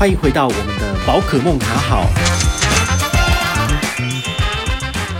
欢迎回到我们的宝可梦卡好。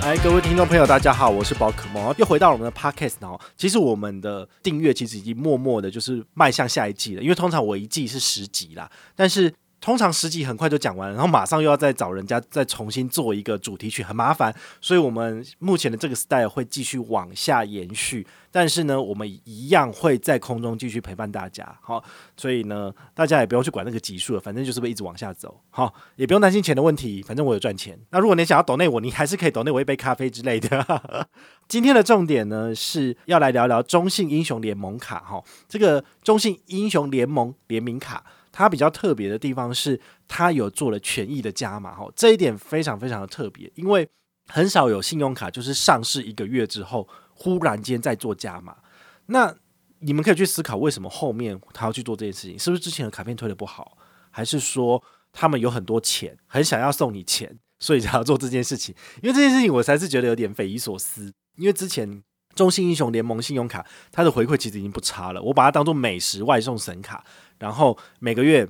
哎，各位听众朋友，大家好，我是宝可梦，又回到我们的 Podcast 哦。其实我们的订阅其实已经默默的，就是迈向下一季了，因为通常我一季是十集啦，但是。通常十集很快就讲完，然后马上又要再找人家再重新做一个主题曲，很麻烦。所以，我们目前的这个 style 会继续往下延续，但是呢，我们一样会在空中继续陪伴大家。好，所以呢，大家也不用去管那个集数了，反正就是会一直往下走。好，也不用担心钱的问题，反正我有赚钱。那如果你想要抖内我，你还是可以抖内我一杯咖啡之类的。今天的重点呢，是要来聊聊中信英雄联盟卡。哈，这个中信英雄联盟联名卡。它比较特别的地方是，它有做了权益的加码，哈，这一点非常非常的特别，因为很少有信用卡就是上市一个月之后，忽然间再做加码。那你们可以去思考，为什么后面他要去做这件事情？是不是之前的卡片推得不好，还是说他们有很多钱，很想要送你钱，所以才要做这件事情？因为这件事情我才是觉得有点匪夷所思，因为之前。中信英雄联盟信用卡，它的回馈其实已经不差了。我把它当做美食外送神卡，然后每个月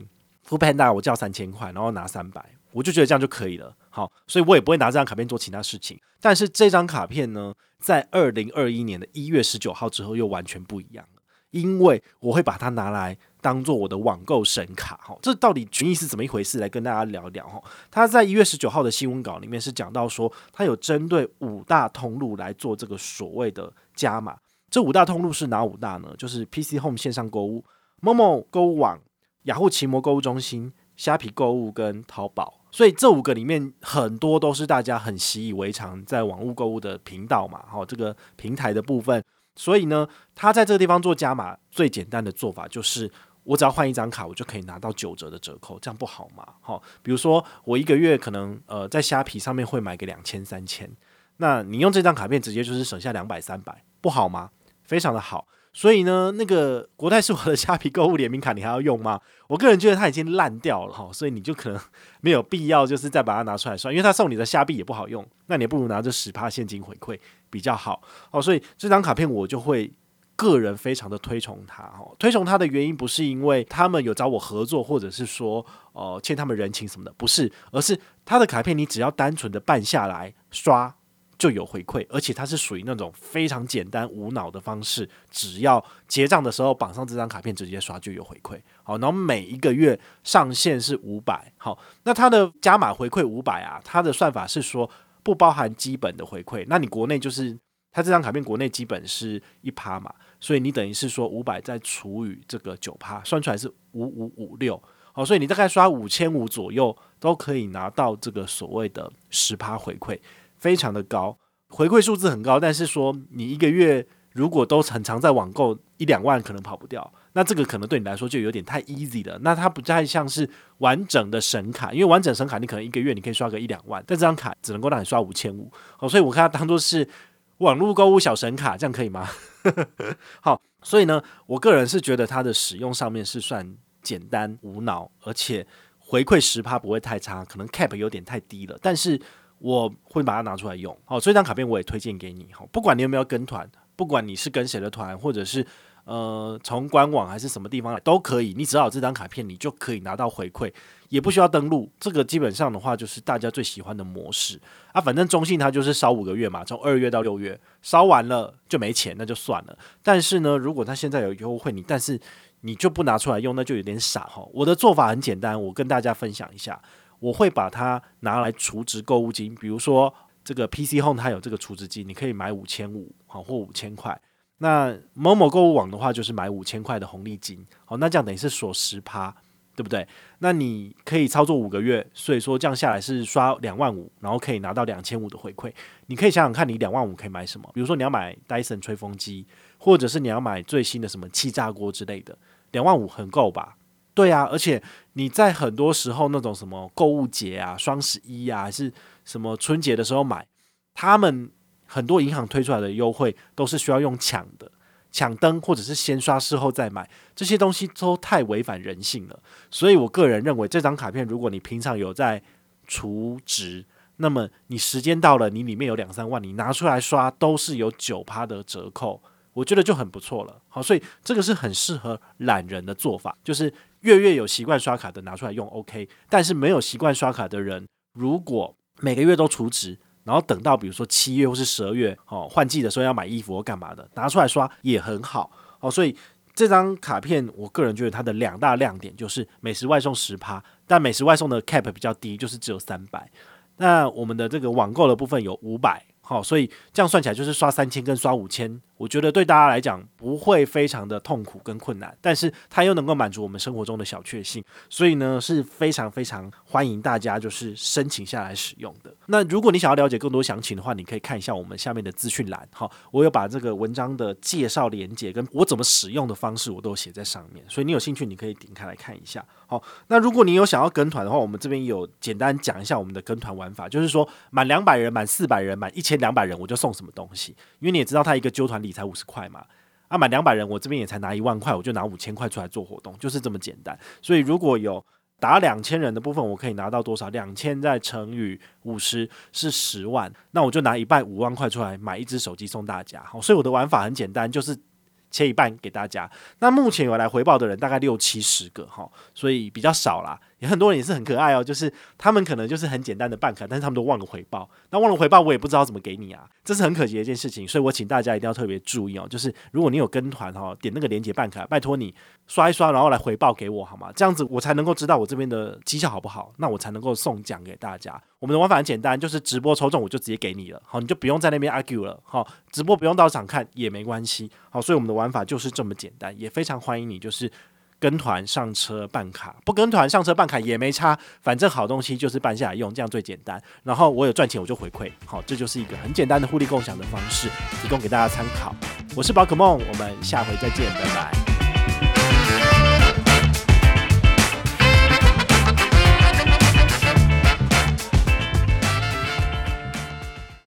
f o o Panda 我交三千块，然后拿三百，我就觉得这样就可以了。好，所以我也不会拿这张卡片做其他事情。但是这张卡片呢，在二零二一年的一月十九号之后又完全不一样了，因为我会把它拿来。当做我的网购神卡哈，这到底权益是怎么一回事？来跟大家聊一聊哈。他在一月十九号的新闻稿里面是讲到说，他有针对五大通路来做这个所谓的加码。这五大通路是哪五大呢？就是 PC Home 线上购物、Momo 购物网、雅虎奇摩购物中心、虾皮购物跟淘宝。所以这五个里面很多都是大家很习以为常在网络购物的频道嘛，哈，这个平台的部分。所以呢，他在这个地方做加码，最简单的做法就是。我只要换一张卡，我就可以拿到九折的折扣，这样不好吗？好，比如说我一个月可能呃在虾皮上面会买个两千三千，那你用这张卡片直接就是省下两百三百，不好吗？非常的好。所以呢，那个国泰世华的虾皮购物联名卡你还要用吗？我个人觉得它已经烂掉了哈，所以你就可能没有必要就是再把它拿出来刷，因为它送你的虾币也不好用，那你不如拿这十趴现金回馈比较好。哦，所以这张卡片我就会。个人非常的推崇它哦，推崇它的原因不是因为他们有找我合作，或者是说，呃，欠他们人情什么的，不是，而是他的卡片你只要单纯的办下来刷就有回馈，而且它是属于那种非常简单无脑的方式，只要结账的时候绑上这张卡片直接刷就有回馈，好，然后每一个月上限是五百，好，那它的加码回馈五百啊，它的算法是说不包含基本的回馈，那你国内就是它这张卡片国内基本是一趴嘛。所以你等于是说五百再除以这个九趴，算出来是五五五六，好，所以你大概刷五千五左右都可以拿到这个所谓的十趴回馈，非常的高，回馈数字很高。但是说你一个月如果都很常在网购一两万，可能跑不掉，那这个可能对你来说就有点太 easy 了。那它不太像是完整的神卡，因为完整神卡你可能一个月你可以刷个一两万，但这张卡只能够让你刷五千五，好，所以我看它当做是网络购物小神卡，这样可以吗？好，所以呢，我个人是觉得它的使用上面是算简单无脑，而且回馈十趴不会太差，可能 cap 有点太低了，但是我会把它拿出来用。好，所以这张卡片我也推荐给你。好，不管你有没有跟团，不管你是跟谁的团，或者是。呃，从官网还是什么地方来都可以，你只要有这张卡片，你就可以拿到回馈，也不需要登录。这个基本上的话，就是大家最喜欢的模式啊。反正中信它就是烧五个月嘛，从二月到六月，烧完了就没钱，那就算了。但是呢，如果它现在有优惠，你但是你就不拿出来用，那就有点傻哈。我的做法很简单，我跟大家分享一下，我会把它拿来储值购物金，比如说这个 PC Home 它有这个储值金，你可以买五千五好或五千块。那某某购物网的话，就是买五千块的红利金，好，那这样等于是锁十趴，对不对？那你可以操作五个月，所以说这样下来是刷两万五，然后可以拿到两千五的回馈。你可以想想看，你两万五可以买什么？比如说你要买戴森吹风机，或者是你要买最新的什么气炸锅之类的，两万五很够吧？对啊，而且你在很多时候那种什么购物节啊、双十一啊，还是什么春节的时候买，他们。很多银行推出来的优惠都是需要用抢的，抢灯或者是先刷事后再买，这些东西都太违反人性了。所以我个人认为，这张卡片如果你平常有在储值，那么你时间到了，你里面有两三万，你拿出来刷都是有九趴的折扣，我觉得就很不错了。好，所以这个是很适合懒人的做法，就是月月有习惯刷卡的拿出来用 OK，但是没有习惯刷卡的人，如果每个月都储值，然后等到比如说七月或是十二月哦换季的时候要买衣服或干嘛的，拿出来刷也很好。哦，所以这张卡片我个人觉得它的两大亮点就是美食外送十趴，但美食外送的 cap 比较低，就是只有三百。那我们的这个网购的部分有五百。好，所以这样算起来就是刷三千跟刷五千，我觉得对大家来讲不会非常的痛苦跟困难，但是它又能够满足我们生活中的小确幸，所以呢是非常非常欢迎大家就是申请下来使用的。那如果你想要了解更多详情的话，你可以看一下我们下面的资讯栏，哈，我有把这个文章的介绍连接跟我怎么使用的方式我都写在上面，所以你有兴趣你可以点开来看一下。好，那如果你有想要跟团的话，我们这边有简单讲一下我们的跟团玩法，就是说满两百人、满四百人、满一千两百人，我就送什么东西。因为你也知道，他一个纠团礼才五十块嘛，啊，满两百人，我这边也才拿一万块，我就拿五千块出来做活动，就是这么简单。所以如果有达两千人的部分，我可以拿到多少？两千再乘以五十是十万，那我就拿一半五万块出来买一只手机送大家。好，所以我的玩法很简单，就是。切一半给大家。那目前有来回报的人大概六七十个哈，所以比较少啦。有很多人也是很可爱哦，就是他们可能就是很简单的办卡，但是他们都忘了回报。那忘了回报，我也不知道怎么给你啊，这是很可惜的一件事情。所以我请大家一定要特别注意哦，就是如果你有跟团哈，点那个链接办卡，拜托你刷一刷，然后来回报给我好吗？这样子我才能够知道我这边的绩效好不好，那我才能够送奖给大家。我们的玩法很简单，就是直播抽中我就直接给你了，好，你就不用在那边 argue 了，好，直播不用到场看也没关系，好，所以我们的玩法就是这么简单，也非常欢迎你，就是。跟团上车办卡，不跟团上车办卡也没差，反正好东西就是办下来用，这样最简单。然后我有赚钱我就回馈，好，这就是一个很简单的互利共享的方式，提供给大家参考。我是宝可梦，我们下回再见，拜拜。